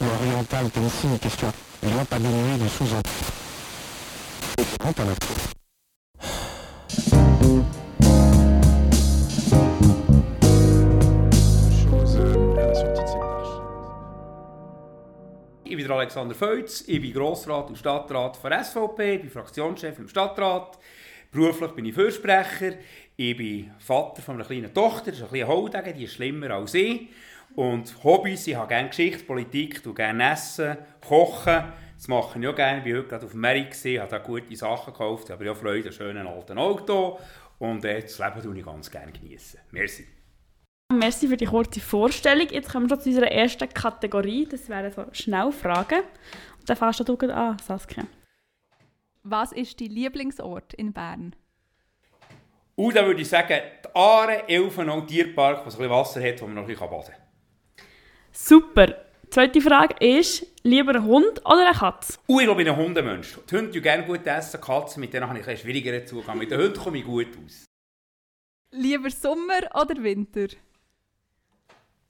l'oriental aussi une question. Il doit pas diminuer de sous-entendre. Ich bin Alexander Feutz, ich bin Grossrat und Stadtrat von SVP, ich bin Fraktionschef im Stadtrat. Beruflich bin ich Fürsprecher, ich bin Vater von einer kleinen Tochter, das ist ein bisschen Haudegen, die ist schlimmer als ich. Und Hobbys, ich habe gerne Geschichte, Politik, ich gerne Essen, Kochen, das mache ich auch gerne. Ich war heute gerade auf dem Markt, habe da gute Sachen gekauft, aber ich habe Freude an schönen alten Auto und äh, das Leben genieße ich ganz gerne. Geniessen. Merci. Merci für die kurze Vorstellung. Jetzt kommen wir schon zu unserer ersten Kategorie. Das wären so Schnellfragen. Und dann fährst du an, Saskia. Was ist dein Lieblingsort in Bern? Und uh, dann würde ich sagen, die Aare, Elfenau, Tierpark, wo es ein bisschen Wasser hat, wo man noch ein bisschen baden kann. Super. Zweite Frage ist, lieber ein Hund oder eine Katze? Uh, ich glaube, ich bin ein Hundemensch. Die Hunde gerne gut essen, Katzen, mit denen habe ich einen schwierigeren Zugang. Mit den Hunden komme ich gut aus. Lieber Sommer oder Winter?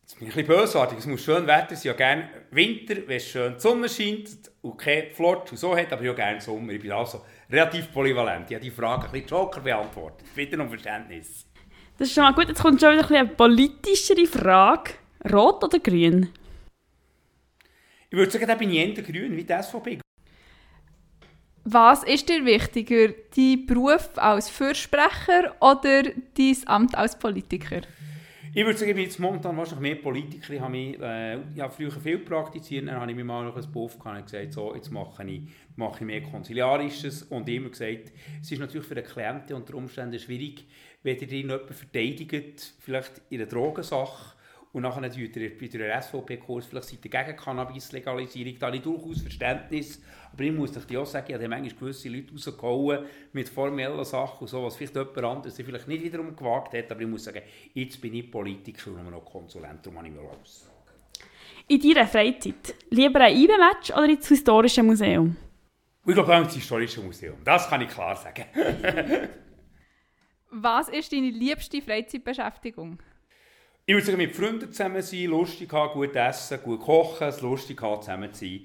Jetzt bin ich ein bisschen bösartig. Es muss schön Wetter sein. Ich gerne Winter, wenn es schön die Sonne scheint und kein Flort und so hat, aber ich habe gerne Sommer. Ich bin also relativ polyvalent. Ich habe die Frage ein bisschen Joker beantwortet. Bitte um Verständnis. Das ist schon mal gut. Jetzt kommt schon wieder ein eine politischere Frage. Rot oder grün? Ich würde sagen, da bin ich eher grün wie die SVP. Was ist dir wichtiger, dein Beruf als Fürsprecher oder dein Amt als Politiker? Ich würde sagen, ich bin jetzt momentan wahrscheinlich mehr Politiker. Ich habe, mich, äh, ich habe früher viel praktiziert, dann habe ich mir mal noch ein Buff gehabt und gesagt, so, jetzt mache ich, mache ich mehr Konsiliarisches und immer gesagt, es ist natürlich für den Klienten unter Umständen schwierig, wenn ihr ihn jemanden verteidigt, vielleicht in einer Drogensache und nachher tut ihr bei der SVP-Kurs vielleicht seid ihr gegen Cannabis-Legalisierung, da habe ich durchaus Verständnis. Aber ich muss euch auch sagen, ich habe manchmal gewisse Leute rausgehauen mit formellen Sachen und so, was vielleicht jemand anderes vielleicht nicht wiederum gewagt hat. Aber ich muss sagen, jetzt bin ich Politiker und noch Konsulent, darum habe ich mir alles. In deiner Freizeit lieber ein IBE-Match oder ins Historische Museum? Ich glaube, ins Historische Museum. Das kann ich klar sagen. Was ist deine liebste Freizeitbeschäftigung? Ich würde sagen, mit Freunden zusammen sein, lustig haben, gut essen, gut kochen, es lustig haben, zusammen zu sein.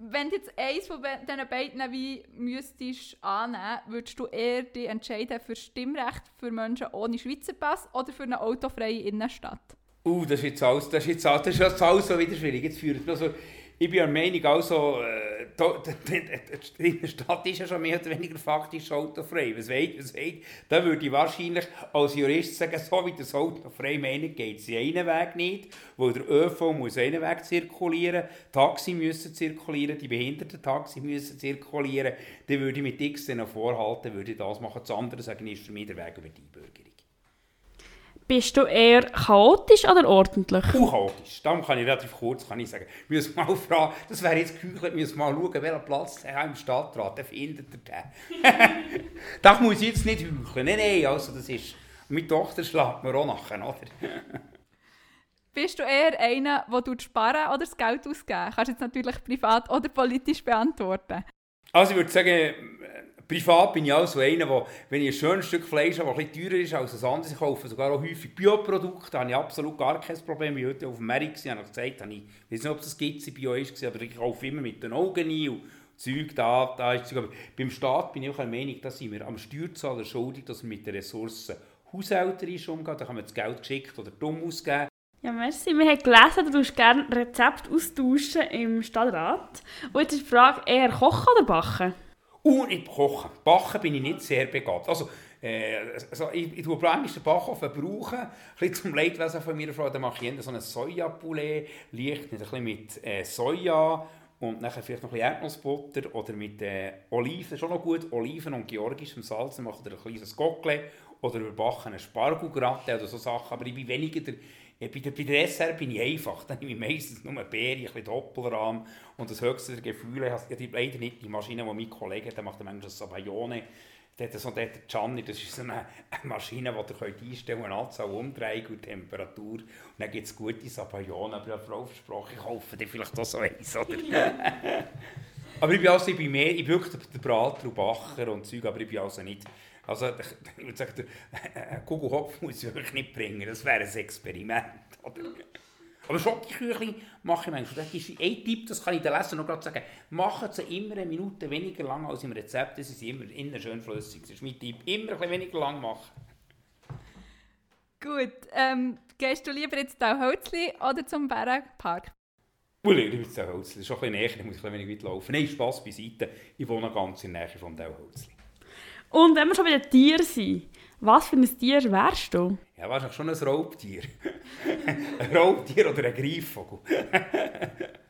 Wenn du jetzt eins von diesen beiden wie müsstest annehmen, würdest du eher dich entscheiden für Stimmrecht für Menschen ohne Schweizer Pass oder für eine autofreie Innenstadt? Uh, das ist jetzt alles, das ist jetzt alles, das ist jetzt alles so wieder schwierig. Jetzt führt also, ich bin der Meinung, also, äh, die Innenstadt ist ja schon mehr oder weniger faktisch autofrei. Was weit, was weit, da würde ich wahrscheinlich als Jurist sagen, so wie das autofrei meinen, geht es einen Weg nicht, weil der ÖV muss einen Weg zirkulieren, Taxi müssen zirkulieren, die behinderten Taxi müssen zirkulieren. Dann würde ich mit X vorhalten, würde ich das machen. Das andere sagen, ist für mich der Weg über die Bürgerin. Bist du eher chaotisch oder ordentlich? Chaotisch. Darum kann ich relativ kurz kann ich sagen. Wir müssen mal fragen, das wäre jetzt geheuchelt, wir müssen mal schauen, welchen Platz der im Stadtrat, der findet er den. das muss ich jetzt nicht heucheln. Nein, nein, also das ist... Meine Tochter schlägt mir auch nachher, oder? Bist du eher einer, der sparen oder das Geld ausgeben? Kannst du jetzt natürlich privat oder politisch beantworten. Also ich würde sagen, Privat bin ich auch so einer, der, wenn ich ein schönes Stück Fleisch habe, das bisschen teurer ist als ein anderes, ich kaufe sogar auch häufig Bioprodukte, da habe ich absolut gar kein Problem. Ich heute auf dem Markt war, habe ich gesagt, habe ich, ich weiß nicht, ob es Gitze Bio ist, aber ich kaufe immer mit den Augen ein und Zeug da, da ist Zeug. Aber beim Staat bin ich auch der Meinung, dass wir am Steuerzahler schuldig, dass wir mit den Ressourcen haushälterisch umgehen, da kann man das Geld geschickt oder dumm ausgeben. Ja, merci. Wir haben gelesen, du tust gerne Rezept austauschen im Stadtrat. Und jetzt ist die Frage, eher kochen oder backen? Und ich koche. Backen bin ich nicht sehr begabt. Also, äh, also ich, ich tue manchmal den Backofen brauchen, ein bisschen zum Leidwesen von meiner Frau, dann mache ich so einen Sojapoulet, leicht ein mit äh, Soja und nachher vielleicht noch ein bisschen Erdnussbutter oder mit äh, Oliven, schon noch gut, Oliven und georgischem Salz, dann mache ich ein kleines Gockle oder überbacken einen Spargelgratte oder so Sachen, aber ich bin weniger der ja, bei, der, bei der SR bin ich einfach. Dann nehme ich meistens nur Beere, ein bisschen Doppelrahm und das höchste der Gefühle. Ich habe leider nicht die Maschine, die mein Kollege hat, der macht manchmal das Sabayone. Der so der Gianni, das ist so eine Maschine, die ihr einstellen könnt, Anzahl Umdrehung und Temperatur. Und dann gibt es gute Sabayone, aber ich habe Frau versprochen, ich kaufe dir vielleicht auch so eins, oder? aber ich bin also, ich bin mehr, ich bin wirklich der Brater und Bacher und Zeug, aber ich bin also nicht also, ich würde sagen, Kugelhopf muss ich wirklich nicht bringen. Das wäre ein Experiment. Oder, Aber Schokoküchli mache ich manchmal. Das ist ein Tipp, das kann ich den Lesern noch gerade sagen. Machen sie immer eine Minute weniger lang als im Rezept, das ist immer innen schön flüssig. Das ist mein Tipp. Immer ein bisschen weniger lang machen. Gut, ähm, gehst du lieber jetzt da Holzli oder zum Bärenpark? Ui, ich bin zu Holzli. Das ist ein bisschen näher, da muss ich ein wenig weit laufen. Nein, Spass beiseite. Ich wohne ganz in der Nähe vom Holzli. Und wenn wir schon bei den Tieren sind, was für ein Tier wärst du? Ja, wahrscheinlich schon ein Raubtier. ein Raubtier oder ein Greifvogel.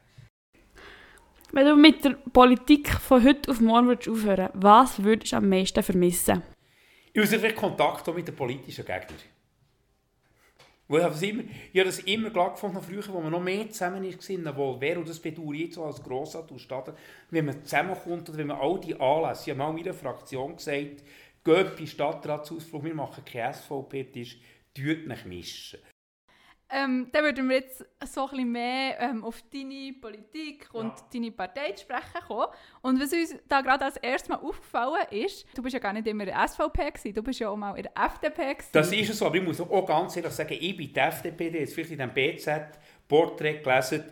wenn du mit der Politik von heute auf morgen würdest aufhören was würdest du am meisten vermissen? Vielleicht Kontakt mit den politischen Gegnern. Weil ich immer, ich habe das immer klar gefunden, früher, wo man noch mehr zusammen war, wo wer, und das bedauere ich jetzt als Grossrat aus Stadt, wenn man zusammenkommt oder wenn man all die Anlässe, ich habe mal meiner Fraktion gesagt, geht bei Stadtratsausflug, wir machen keinen SVP-Tisch, tut nicht mischen. Ähm, dann würden wir jetzt so ein bisschen mehr ähm, auf deine Politik und Ja. deine Partei zu sprechen kommen. Und was uns da gerade als erstes Mal aufgefallen ist, du bist ja gar nicht immer in der SVP gewesen, du bist ja auch mal in der FDP gewesen. Das ist es so, aber ich muss auch ganz ehrlich sagen, ich bin die FDP, die jetzt vielleicht in diesem BZ-Porträt gelesen,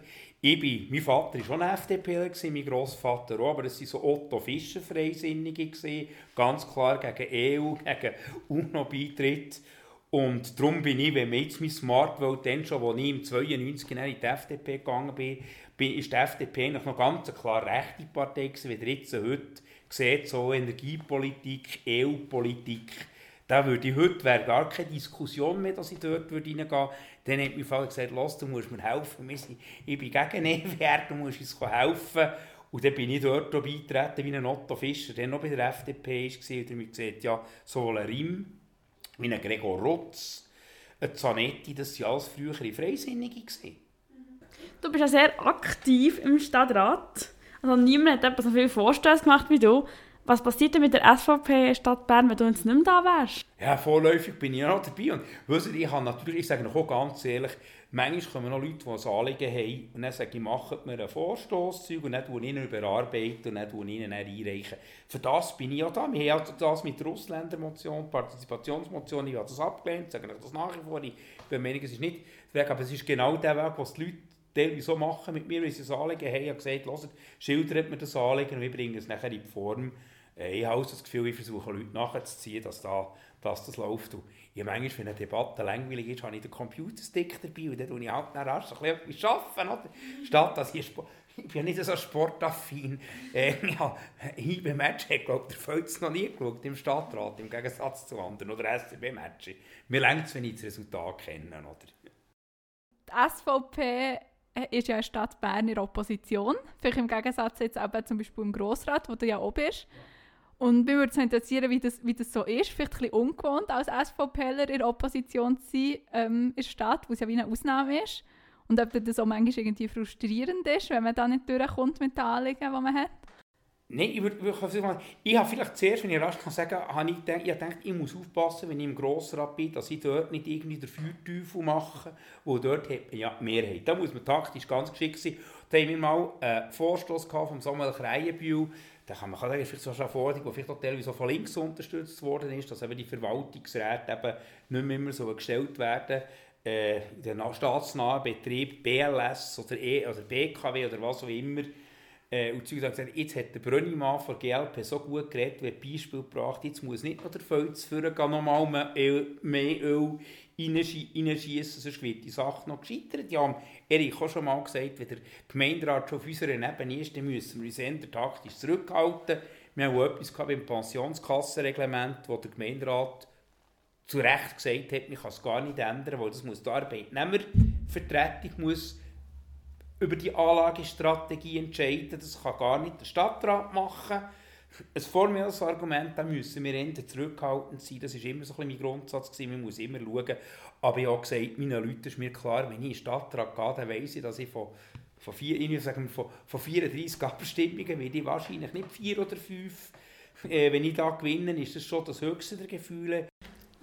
ich bin, mein Vater war schon ein FDPler, mein Grossvater auch, aber es waren so Otto Fischer Freisinnige, ganz klar gegen EU, gegen UNO-Beitritt. Und darum bin ich, wenn man jetzt mein Smart Vote dann schon, als ich im 92 in die FDP gegangen bin, bin ist die FDP noch ganz klar rechte Partei gewesen, wie ihr jetzt heute seht, so Energiepolitik, EU-Politik. Da würde ich heute, wäre gar keine Diskussion mehr, dass ich dort würde reingehen würde. Dann hat mein Vater gesagt, los, du musst mir helfen. Ich bin gegen EWR, du musst uns helfen. Und dann bin ich dort auch beitreten, wie ein Otto Fischer, der noch bei der FDP war. Und dann gesagt, ja, so ein Rim, wie ein Gregor Rutz, ein Zanetti, das waren alles frühere Freisinnige. Gewesen. Du bist ja sehr aktiv im Stadtrat. Also niemand hat so viele Vorstöße gemacht wie du. Was passiert denn mit der SVP Stadt Bern, wenn du jetzt nicht mehr da wärst? Ja, vorläufig bin ich ja noch dabei. Und wisst ihr, ich habe natürlich, ich sage auch ganz ehrlich, manchmal kommen noch Leute, die ein Anliegen haben und dann sage ich, macht mir einen Vorstoßzeug und dann tue ich ihn überarbeiten und dann ich ihn einreichen. Für das bin ich ja da. Wir haben ja das mit der Ausländermotion, Partizipationsmotion, ich habe das abgelehnt, sage ich das nach wie vor. Ich bin der es ist nicht Weg, aber es ist genau der Weg, was die Leute teilweise machen mit mir, wenn sie ein Anliegen haben. Ich habe gesagt, schildert mir das Anliegen und wir bringen es nachher in die Form. Äh, Ich habe auch das Gefühl, ich versuche Leute nachzuziehen, dass, da, dass das läuft. Und ich manchmal, wenn eine Debatte langweilig ist, habe ich den Computerstick dabei und dann tue ich halt dann so ein bisschen arbeiten. Oder? Statt dass ich, ich bin ja nicht so sportaffin. Äh, ja, IB-Match hat, glaube ich, der Völz noch nie geschaut im Stadtrat, im Gegensatz zu anderen. Oder SCB-Match. Mir längt es, wenn ich das Resultat kenne. Oder? Die SVP ist ja eine Stadt Bern in der Opposition. Vielleicht im Gegensatz jetzt eben zum Beispiel im Grossrat, wo du ja auch bist. Und mich würde es interessieren, wie das, wie das so ist. Vielleicht ein bisschen ungewohnt, als SVPler in der Opposition zu sein ähm, in der Stadt, wo es ja wie eine Ausnahme ist. Und ob das auch manchmal irgendwie frustrierend ist, wenn man da nicht durchkommt mit den Anliegen, die man hat. Nein, ich, würde, ich, ich habe vielleicht zuerst, wenn ich rasch kann sagen habe ich gedacht, ich gedacht, ich muss aufpassen, wenn ich im Grossrat bin, dass ich dort nicht irgendwie den Feuerteufel mache, wo dort hat man ja Mehrheit. Da muss man taktisch ganz geschickt sein. Da haben wir mal einen Vorstoß von Samuel Kreienbühl, da kann man sagen, vielleicht so eine Forderung, die vielleicht auch teilweise von links unterstützt worden ist, dass eben die Verwaltungsräte eben nicht mehr immer so gestellt werden äh, den staatsnahen Betrieb, BLS oder, e, oder BKW oder was auch immer, äh, und Zeug gesagt, jetzt hat der Brönnimann von GLP so gut geredet, wie Beispiel gebracht, jetzt muss nicht noch der Fels führen, nochmal mehr Öl, reinschießen, sonst wird die Sache noch gescheitert. Ja, Erich auch schon mal gesagt, wenn der Gemeinderat schon auf unserer Ebene ist, dann müssen wir uns eher taktisch zurückhalten. Wir haben auch etwas beim Pensionskassenreglement, wo der Gemeinderat zu Recht gesagt hat, man kann es gar nicht ändern, weil das muss die Arbeitnehmervertretung muss über die Anlagestrategie entscheiden. Das kann gar nicht der Stadtrat machen. Ein formelles Argument, da müssen wir eher zurückhaltend sein. Das war immer so ein mein Grundsatz. Gewesen. Man muss immer schauen. Aber ich habe gesagt, meinen Leuten ist mir klar, wenn ich in den Stadtrat gehe, dann weiss ich, dass ich von, von, vier, ich sagen wir, von, von 34 Abstimmungen werde ich wahrscheinlich nicht vier oder fünf. Äh, wenn ich da gewinne, ist das schon das höchste der Gefühle.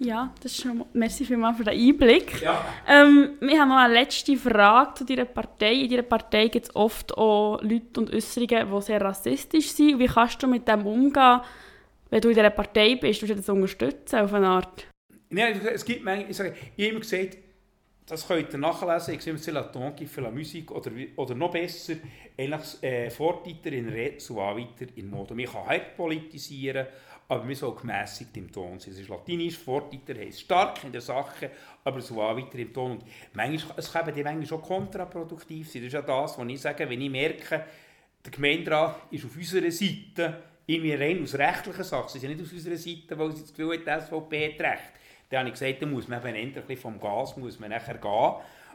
Ja, das ist schon. Merci vielmals für den Einblick. Ja. Ähm, wir haben noch eine letzte Frage zu deiner Partei. In deiner Partei gibt es oft auch Leute und Äußerungen, die sehr rassistisch sind. Wie kannst du mit dem umgehen, wenn du in dieser Partei bist? Du das unterstützen auf eine Art? Nein, es gibt manchmal, ich, sage, ich habe immer gesagt, das könnt ihr nachlesen, ich sehe la ton qui fait la musique, oder, oder noch besser, eigentlich äh, Vortiter in Red, so weiter in Modo. Man kann hart politisieren, aber man soll gemässigt im Ton sein. Es ist latinisch, Vortiter heisst stark in der Sache, aber so weiter im Ton. Und manchmal, es kann eben manchmal auch kontraproduktiv sein. Das ist ja das, was ich sage, wenn ich merke, der Gemeinderat ist auf unserer Seite, irgendwie rein aus rechtlichen Sachen, sie sind nicht auf unserer Seite, weil sie das Gefühl haben, die SVP hat recht. Dann habe ich gesagt, da muss man eben endlich vom Gas muss man nachher gehen.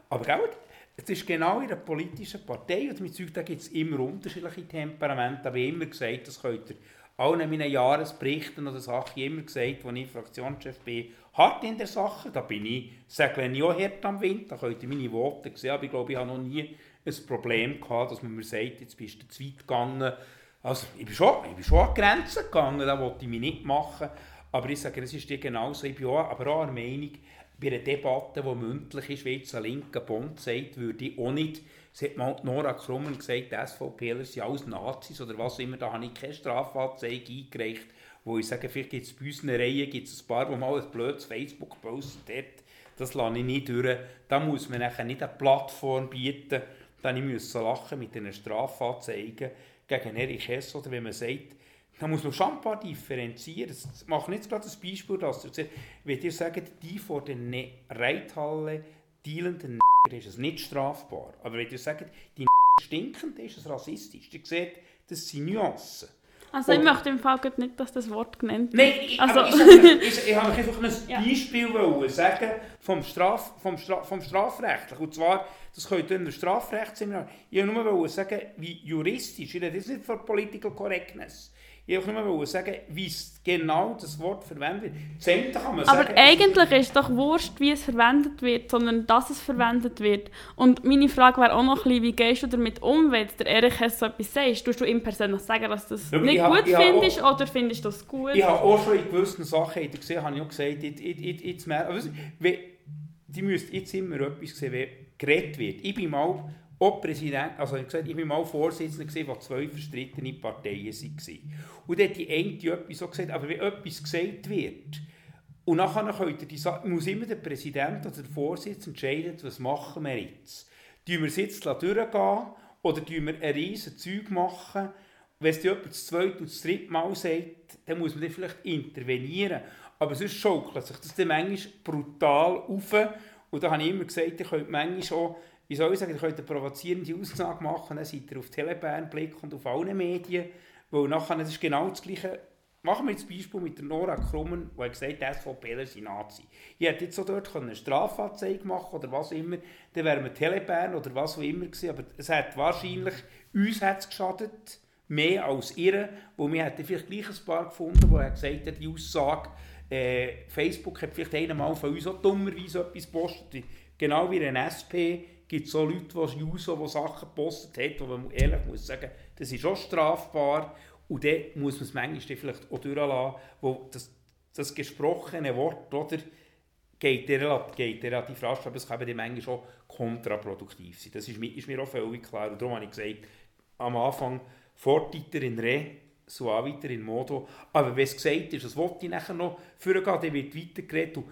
Aber gell, es ist genau in der politischen Partei, und mit Zeug, da gibt es immer unterschiedliche Temperamente, aber immer gesagt, das könnt ihr allen meinen Jahresberichten oder Sachen immer gesagt, als ich Fraktionschef bin, hart in der Sache, da bin ich, segle ich auch hart am Wind, da könnt ihr meine Worte sehen, aber ich glaube, ich habe noch nie ein Problem gehabt, dass man mir sagt, jetzt bist du zu weit gegangen. Also, ich bin schon, ich bin schon an Grenzen gegangen, das wollte ich mich nicht machen, aber ich sage, es ist dir genauso, ich bin auch, aber auch der Meinung, bei einer Debatte, die mündlich ist, wie jetzt ein linker Bund sagt, würde ich auch nicht es hat mal Nora Krummen gesagt, die SVPler sind alles Nazis oder was immer. Da habe ich keine Strafanzeige eingereicht, wo ich sage, vielleicht gibt es bei unseren Reihen gibt's ein paar, die mal ein blödes Facebook postet Das lasse ich nicht durch. Da muss man nachher nicht eine Plattform bieten. Dann muss lachen mit den Strafanzeigen gegen Erich Hess oder wenn man sagt, da muss man schon ein paar differenzieren. Das mache nicht gerade das Beispiel, dass wenn ihr sagt, die vor der Reithalle dealenden ist es nicht strafbar. Aber wenn ihr sagt, die stinken, dann ist es rassistisch. Ihr seht, das sind Nuancen. Also ich möchte im Fall nicht, dass das Wort genannt wird. Nein, ich, also. ich, ich, ich habe einfach ein ja. Beispiel wollen sagen vom, Straf, vom, Stra vom Strafrechtlichen. Und zwar, das könnt ihr in der Strafrechtsseminar. Ich wollte nur sagen, wie juristisch, ich rede jetzt nicht von Political Correctness, ich wollte nur sagen, wie genau das Wort verwendet wird. kann man Aber sagen, eigentlich ist es doch wurscht, wie es verwendet wird, sondern dass es verwendet wird. Und meine Frage wäre auch noch ein bisschen, wie gehst du damit um, wenn der Erich so etwas sagt? Tust du ihm persönlich sagen, dass du das ja, nicht gut findest auch, oder findest du das gut? Ich habe auch schon in gewissen Sachen gesehen, habe ich auch gesagt, jetzt, jetzt, jetzt mehr, die müsst jetzt immer etwas sehen, wie geredet wird. Ich bin mal auch Präsident, also ich, gesagt, ich war mal Vorsitzender, gewesen, wo zwei verstrittene Parteien waren. Und dann hat die eine etwas so gesagt, aber wenn etwas gesagt wird, und nachher könnt ihr die muss immer der Präsident oder der Vorsitzende entscheiden, was machen wir jetzt. Tun wir es jetzt durchgehen oder tun wir ein riesen Zeug machen? Wenn es jemand das zweite und das dritte Mal sagt, dann muss man dann vielleicht intervenieren. Aber sonst schaukelt sich das dann manchmal brutal auf. Und da habe ich immer gesagt, ihr könnt manchmal auch wie soll ich sagen, ihr könnt eine provozierende Aussage machen, dann seid ihr auf Telebern Blick und auf allen Medien, weil nachher, das ist genau das Gleiche. Machen wir jetzt das Beispiel mit der Nora Krummen, die gesagt hat, SVP sind Nazi. Ich hätte jetzt so dort eine Strafanzeige machen oder was immer, dann wären wir Telebern oder was auch immer gewesen, aber es hat wahrscheinlich, uns hat es geschadet, mehr als ihr, wo wir hätten vielleicht gleich ein paar gefunden, wo er gesagt hat, die Aussage, äh, Facebook hat vielleicht einmal von uns auch dummerweise etwas gepostet, genau wie ein SP, gibt so Leute, die Juso, die Sachen gepostet haben, wo man ehrlich muss sagen, das ist auch strafbar. Und dann muss man es manchmal vielleicht auch durchlassen, wo das, das gesprochene Wort oder, geht, relativ, rasch, aber es kann dann manchmal auch kontraproduktiv sein. Das ist, ist mir auch völlig klar. Und darum habe ich gesagt, am Anfang Fortiter in Re, so auch weiter in Modo. Aber wenn es gesagt ist, das wollte ich nachher noch vorgehen, dann wird weitergeredet. Und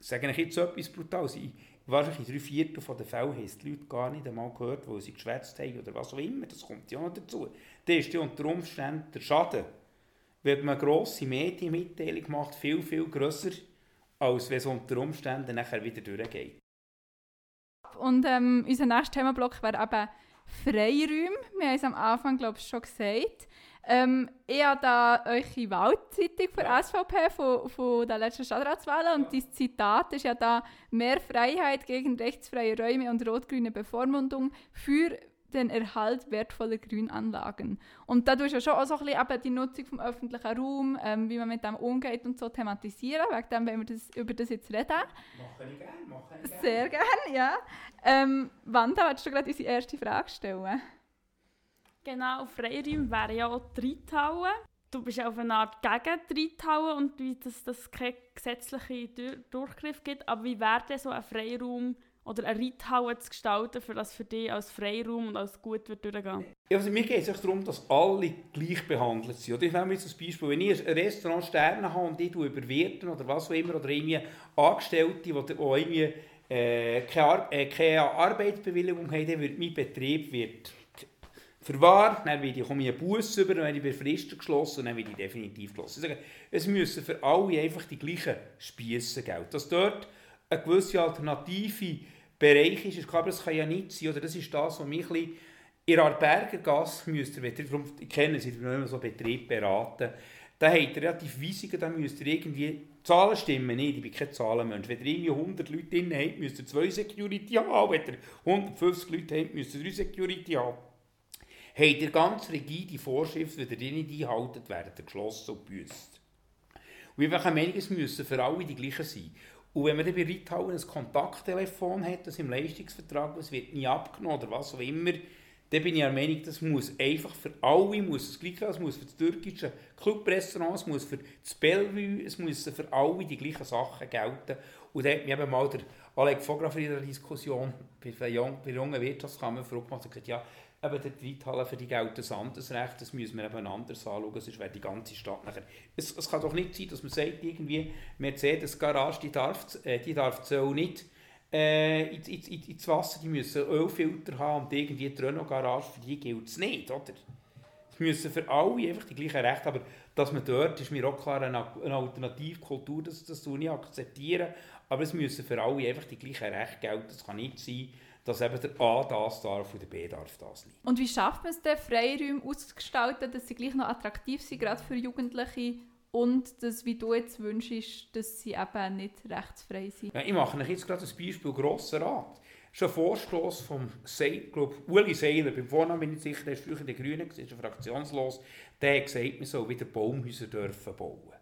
sage ich jetzt so etwas Brutales. Ich, wahrscheinlich in drei Viertel der Fälle haben die Leute gar nicht einmal gehört, wo sie geschwätzt haben oder was auch immer. Das kommt ja noch dazu. Dann ist ja unter Umständen der Schaden, wenn man eine grosse Medienmitteilung macht, viel, viel grösser, als wenn es unter Umständen nachher wieder durchgeht. Und ähm, unser nächster Themenblock wäre eben Freiräume. Wir haben es am Anfang, glaube ich, schon gesagt. Ähm, ich habe da eure Wahlzeitung für ja. SVP von, von der letzten Stadtratswahlen und das Zitat ist ja da «Mehr Freiheit gegen rechtsfreie Räume und rot-grüne Bevormundung für den Erhalt wertvoller Grünanlagen». Und da tust du ja schon auch so ein bisschen eben die Nutzung vom öffentlichen Raum, ähm, wie man mit dem umgeht und so thematisieren. Wegen dem wenn wir das, über das jetzt reden. Machen ich gerne, machen ich gerne. Sehr gerne, ja. Ähm, Wanda, willst du gerade unsere erste Frage stellen? Genau, Freiräume wären ja auch die Reithauen. Du bist auf eine Art gegen die Reithauen und wie das, das keinen gesetzlichen Durchgriff gibt. Aber wie wäre denn so ein Freiraum oder eine Reithaue zu gestalten, für das für dich als Freiraum und als gut wird durchgehen? Ja, also mir geht es darum, dass alle gleich behandelt sind. Ich nehme jetzt ein Beispiel, wenn ich ein Restaurant Sterne habe und ich überwirten oder was auch immer, oder irgendwie Angestellte, die, die irgendwie äh, keine, Ar äh, keine Arbeitsbewilligung haben, dann wird mein Betrieb wird verwahrt, dann werde ich, komme ich einen Bus über, dann werde ich befristet geschlossen und dann werde ich definitiv geschlossen. Ich sage, es müssen für alle einfach die gleichen Spiesse gelten. Dass dort eine gewisse alternative Bereich ist, ist klar, aber das kann ja nicht sein. Oder das ist das, was mich ein bisschen in der Berger Gasse müsst ihr, darum, ich kenne sie, wenn immer so Betrieb beraten, da habt ihr relativ Weisungen, da müsst ihr irgendwie, Zahlen stimmen nicht, ich bin kein Zahlenmensch. Wenn ihr irgendwie 100 Leute drin habt, müsst ihr zwei Security haben, wenn ihr 150 Leute habt, müsst ihr drei Security haben. Habt ihr ganz rigide Vorschriften, wenn ihr die nicht einhaltet, werden ihr geschlossen und büßt. Und ich habe Meinung, es müssen für alle die gleichen sein. Und wenn man dann bei Reithauen ein Kontakttelefon hat, das im Leistungsvertrag, es wird nie abgenommen oder was auch immer, dann bin ich der Meinung, das muss einfach für alle muss das gleiche es muss für das türkische Clubrestaurant, es muss für das Bellevue, es müssen für alle die gleichen Sachen gelten. Und da hat mich eben mal der Alec Fografer in der Diskussion bei, bei jungen Wirtschaftskammer gefragt gesagt, ja, eben die Reithalle für die gelten das anderes Recht, das müssen wir eben anders anschauen, sonst wäre die ganze Stadt nachher... Es, es kann doch nicht sein, dass man sagt, irgendwie, Mercedes-Garage, die darf, äh, die darf so nicht äh, ins, ins, ins Wasser, die müssen Ölfilter haben und irgendwie die Renault-Garage, für die gilt es nicht, oder? Es müssen für alle einfach die gleichen Rechte, aber dass man dort, ist mir auch klar, eine, eine Alternativkultur, das, das tue ich akzeptieren, aber es müssen für alle einfach die gleichen Rechte gelten, es kann nicht sein, dass eben der A das darf und der B darf das nicht. Und wie schafft man es denn, Freiräume auszugestalten, dass sie gleich noch attraktiv sind, gerade für Jugendliche und dass, wie du jetzt wünschst, dass sie eben nicht rechtsfrei sind. Ja, ich mache euch jetzt gerade ein Beispiel Grosser Rat. Das ist ein Vorstoß vom glaub, Uli Seiler, beim Vornamen bin ich sicher, der ist früher der Grüne, ist ein fraktionslos, der hat gesagt, man soll wieder Baumhäuser dürfen bauen.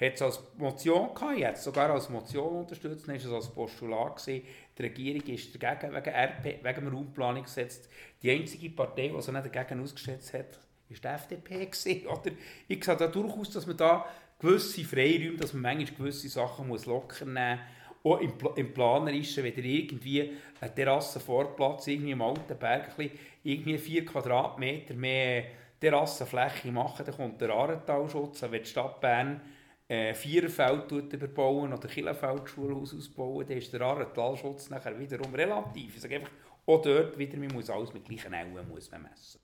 Hat es als Motion gehabt, es sogar als Motion unterstützt, dann war es als Postulat gewesen. Die Regierung ist dagegen, wegen, RP, wegen dem Raumplanungsgesetz. Die einzige Partei, die sich nicht dagegen ausgesetzt hat, ist die FDP oder? Ich sehe da durchaus, dass man da gewisse Freiräume, dass man manchmal gewisse Sachen muss locker nehmen muss. Auch im, im Planerischen, wenn irgendwie einen Terrassenvorplatz irgendwie im alten Berg irgendwie 4 Quadratmeter mehr Terrassenfläche machen, dann kommt der Arentalschutz, wenn die Stadt Bern äh, Viererfeld überbauen oder Killenfeld Schulhaus ausbauen, dann ist der Arentalschutz nachher wiederum relativ. Ich sage einfach, auch dort wieder, man muss alles mit gleichen Augen muss man messen.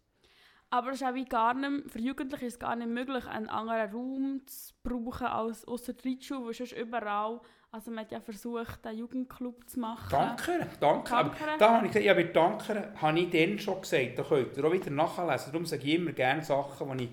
Aber es ist auch wie gar nicht, für Jugendliche ist es gar nicht möglich, einen anderen Raum zu brauchen als außer die Reitschule, wo sonst überall, also man hat ja versucht, einen Jugendclub zu machen. Danke, danke. Aber da habe ich gesagt, ja, bei Danke habe ich dann schon gesagt, da könnt ihr auch wieder nachlesen. Darum sage ich immer gerne Sachen, die ich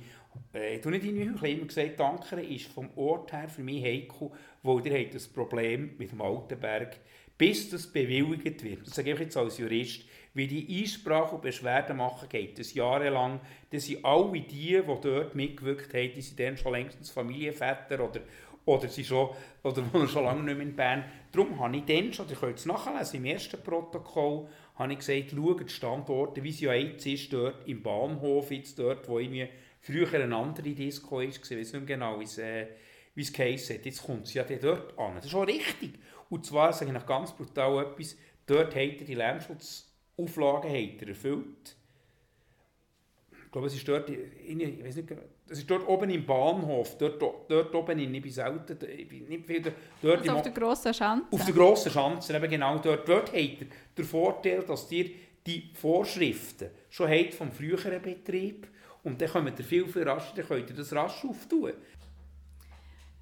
ich habe nicht irgendwie immer gesagt, Danke ist vom Ort her für mich heikel, weil ihr habt das Problem mit dem Altenberg, bis das bewilligt wird. Das sage ich jetzt als Jurist wie die Einsprache und Beschwerden machen, geht es jahrelang. Das sind alle die, die dort mitgewirkt haben, die sind dann schon längstens Familienväter oder, oder, sie schon, oder wohnen schon lange nicht mehr in Bern. Darum habe ich dann schon, ihr könnt es nachlesen, im ersten Protokoll, habe ich gesagt, schaut die Standorte, wie es ja jetzt ist, dort im Bahnhof, jetzt dort, wo irgendwie früher eine andere Disco ist, ich weiß nicht mehr genau, wie es, äh, wie es geheißen hat. Jetzt kommt sie ja dort an. Das ist auch richtig. Und zwar sage ich noch ganz brutal etwas, dort hat er die Lärmschutz Auflagen hat er erfüllt. Ich glaube, es ist dort, ich weiß nicht, es ist dort oben im Bahnhof, dort, dort oben, in, ich bin selten, ich bin nicht viel, dort also auf der grossen Schanze? Auf der grossen Schanze, eben genau dort. Dort hat er den Vorteil, dass ihr die Vorschriften schon habt vom früheren Betrieb und dann kommt ihr viel, viel rascher, dann könnt ihr das rasch auftun.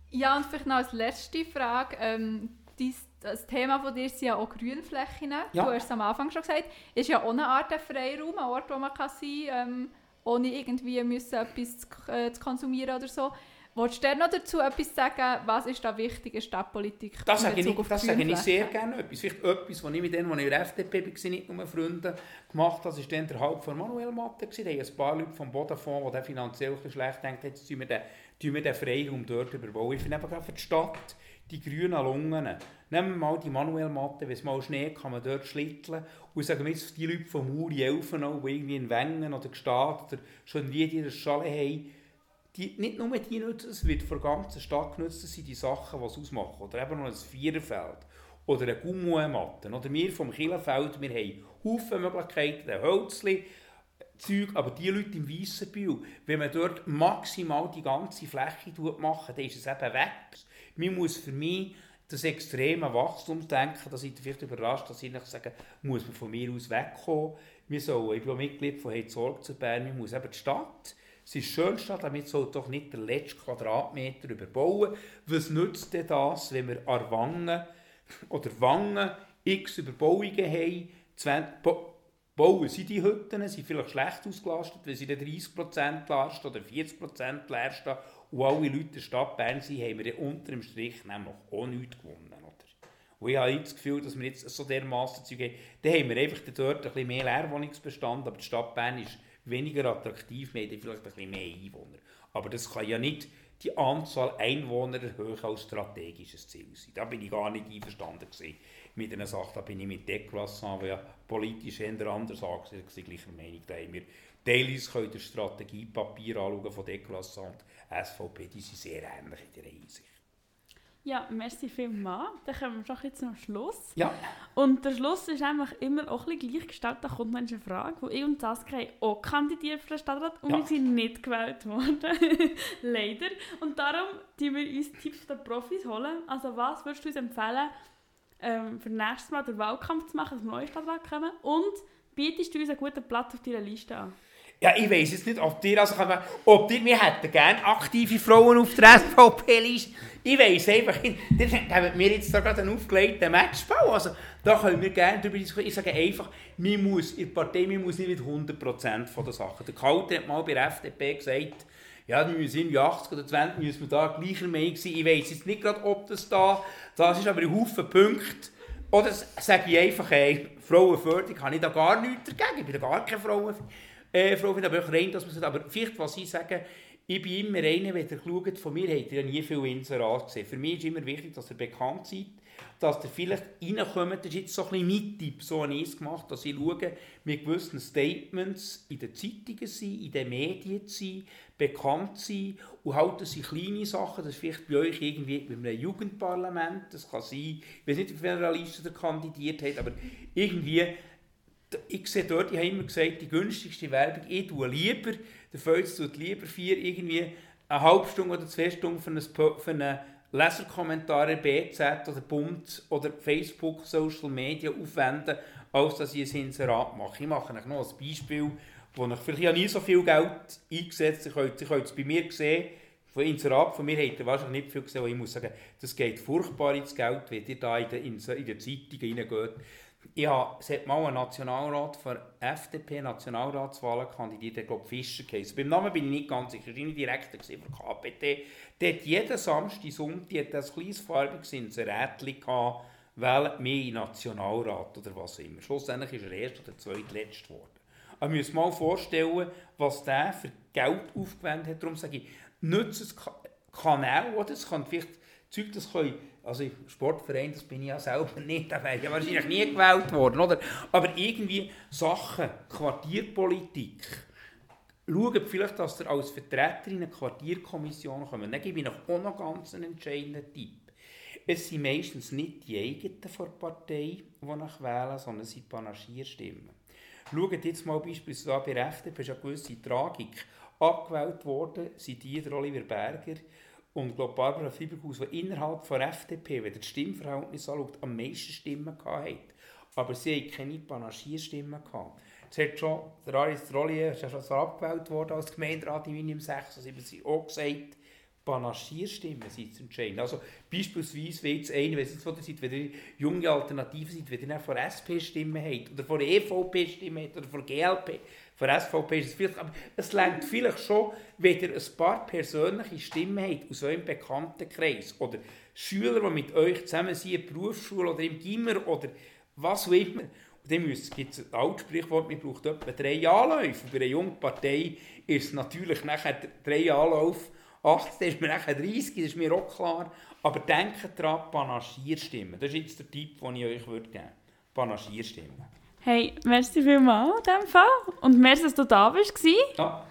Ja, und vielleicht noch als letzte Frage, ähm, dein das Thema von dir sind ja auch Grünflächen. Ja. Du hast es am Anfang schon gesagt. Ist ja auch eine Art Freiraum, ein Ort, wo man kann sein kann, ähm, ohne irgendwie müssen etwas zu, äh, zu konsumieren oder so. Wolltest du noch dazu etwas sagen, was ist da wichtig in Stadtpolitik? Das sage, ich, das sage ich sehr gerne etwas. Vielleicht etwas, was ich mit denen, die ich in der FDP war, nicht nur Freunde gemacht habe, war dann der Halb von Manuel Matter. Da haben ein paar Leute vom Bodenfonds, die finanziell schlecht denken, jetzt tun wir den, tun wir den Freiraum dort überbauen. Ich finde einfach gerade für die Stadt, die grünen Lungen, Nehmen wir mal die Manuelmatte, wenn es mal Schnee kann man dort schlitteln. Und sagen wir jetzt die Leute von Muri Elfenau, die irgendwie in Wengen oder Gstaad oder schon wie die das Schale haben, die, nicht nur die nutzen, es wird von der ganzen Stadt genutzt, das sind die Sachen, die es ausmachen. Oder eben noch ein Viererfeld oder eine Gummuematte. Oder wir vom Killenfeld, wir haben Haufen Möglichkeiten, ein Hölzchen, Zeug, aber die Leute im Weissenbühl, wenn man dort maximal die ganze Fläche macht, dann ist es eben weg. Man muss für mich das extreme Wachstumsdenken, da seid ihr vielleicht überrascht, dass ich sage, muss man von mir aus wegkommen. Wir sollen, ich bin Mitglied von «Hey zu Bern», wir muss eben die Stadt, es ist schön damit soll doch nicht der letzte Quadratmeter überbauen. Was nützt denn das, wenn wir an Wangen oder Wangen x Überbauungen haben, 20, bauen sie die Hütten, sind vielleicht schlecht ausgelastet, weil sie dann 30% Last oder 40% leer stehen und alle Leute der Stadt Bern sind, haben wir unter dem Strich nämlich auch nichts gewonnen. Oder? Und ich habe das Gefühl, dass wir jetzt so dermassen Zeug haben, dann haben wir einfach dort ein bisschen mehr Leerwohnungsbestand, aber die Stadt Bern ist weniger attraktiv, wir haben vielleicht ein bisschen mehr Einwohner. Aber das kann ja nicht die Anzahl Einwohner erhöhen als strategisches Ziel sein. Da bin ich gar nicht einverstanden gewesen mit einer Sache. Da bin ich mit Declassant, der ja politisch eher anders angesehen ist, gleicher Meinung. Da haben wir Teilweise könnt ihr Strategiepapier anschauen von Declassant und SVP, die sind sehr ähnlich in der Einsicht. Ja, merci vielmals. Dann kommen wir doch jetzt zum Schluss. Ja. Und der Schluss ist einfach immer auch ein bisschen gleichgestellt. Da kommt eine Frage, wo ich und Saskia auch kandidiert für den Stadtrat und Ja. wir sind nicht gewählt worden. Leider. Und darum holen wir uns Tipps der Profis holen. Also was würdest du uns empfehlen, ähm, für nächstes Mal den Wahlkampf zu machen, dass wir neue Stadtrat kommen? Und bietest du uns einen guten Platz auf deiner Liste an? Ja, ich weiss jetzt nicht, ob dir, also, ob dir, wir hätten gerne aktive Frauen auf der SVP-Liste. Ich weiss einfach, haben wir jetzt da gerade einen aufgelegten Matchbau. Also, da können wir gerne darüber diskutieren. Ich sage einfach, man muss in der Partei man muss nicht mit 100% von der Sache. Der Kalte hat mal bei der FDP gesagt, ja, wir müssen irgendwie 80 oder 20 müssen wir da gleicher Meinung sein. Ich weiss jetzt nicht gerade, ob das da, das ist aber ein Haufen Punkte. Oder sage ich einfach, ey, Frauenförderung habe ich da gar nichts dagegen. Ich bin da gar keine Frauen, äh, Frau, aber auch rein, dass man sagt, aber vielleicht, was ich sage, ich bin immer einer, wenn ihr schaut, von mir habt ihr ja nie viel Inserat gesehen. Für mich ist immer wichtig, dass ihr bekannt seid, dass ihr vielleicht reinkommt, das ist jetzt so ein bisschen mein Tipp, so habe ich es gemacht, dass ich schaue, mit gewissen Statements in den Zeitungen sind, in den Medien sind, bekannt sind und halt, das sind kleine Sachen, das ist vielleicht bei euch irgendwie mit einem Jugendparlament, das kann sein, ich weiß nicht, auf welcher Liste ihr kandidiert habt, aber irgendwie ich sehe dort, ich habe immer gesagt, die günstigste Werbung, ich tue lieber, der Fels tut lieber vier, irgendwie eine halbe Stunde oder zwei Stunden für einen, für Leserkommentar in BZ oder Bund oder Facebook, Social Media aufwenden, als dass ich ein Inserat mache. Ich mache euch noch ein Beispiel, wo ich vielleicht ich habe nie so viel Geld eingesetzt könnt, ihr könnt es bei mir sehen, von Inserat von mir habt ihr wahrscheinlich nicht viel gesehen, aber ich muss sagen, das geht furchtbar ins Geld, wenn ihr da in Inser- in den Zeitungen reingeht. Ich habe, es hat mal ein Nationalrat für FDP Nationalratswahlen kandidiert, der glaube Fischer geheißen. Beim Namen bin ich nicht ganz sicher, ich war Direktor gewesen von KPT. Der hat jeden Samstag, Sonntag hat ein kleines farbiges Inserätchen gehabt, wählt mich in Nationalrat oder was immer. Schlussendlich ist er erst oder zweitletzt geworden. Aber wir müssen mal vorstellen, was der für Geld aufgewendet hat. Darum sage ich, nutze es Ka- Kanal, oder? Es kann vielleicht Zeug, das können, also Sportverein, das bin ich ja selber nicht, da wäre ich ja wahrscheinlich nie gewählt worden, oder? Aber irgendwie Sachen, Quartierpolitik, schaut vielleicht, dass ihr als Vertreter in eine Quartierkommission kommt. Dann gebe ich euch auch noch ganz einen entscheidenden Tipp. Es sind meistens nicht die eigenen von der Partei, die ich wählen, sondern es sind Panagierstimmen. Schaut jetzt mal beispielsweise an, bei der FDP ist eine gewisse Tragik. Abgewählt worden sind die der Oliver Berger und ich glaube Barbara Fieberhaus, die innerhalb der FDP, wenn ihr das Stimmverhältnis anschaut, am meisten Stimmen hatten. Aber sie hatten keine Panagierstimmen. gehabt. Es hat schon, der Aris Rollier ist ja schon so abgewählt worden als Gemeinderat in Wien im 76, auch gesagt, Panagierstimmen sind zu entscheiden. Also beispielsweise, wenn jetzt einer, wenn jetzt von der Seite, wenn ihr junge Alternativen seid, wenn ihr von SP Stimmen habt, oder von EVP Stimmen habt, oder von GLP, von der SVP ist es vielleicht, aber es längt vielleicht schon, wenn ihr ein paar persönliche Stimmen habt aus eurem Bekanntenkreis, oder Schüler, die mit euch zusammen sind, in der Berufsschule oder im Gimmer, oder was auch immer. Und dann gibt es ein altes Sprichwort, man braucht etwa drei Anläufe. Und bei einer jungen Partei ist es natürlich nachher drei Anläufe, 80, dann ist man nachher 30, das ist mir auch klar. Aber denkt daran, Panagierstimmen. Das ist jetzt der Tipp, den ich euch geben würde. Panagierstimmen. Hey, merci vielmals in diesem Fall. Und merci, dass du da warst. Ja.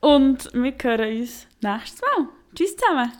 Und wir hören uns nächstes Mal. Tschüss zusammen.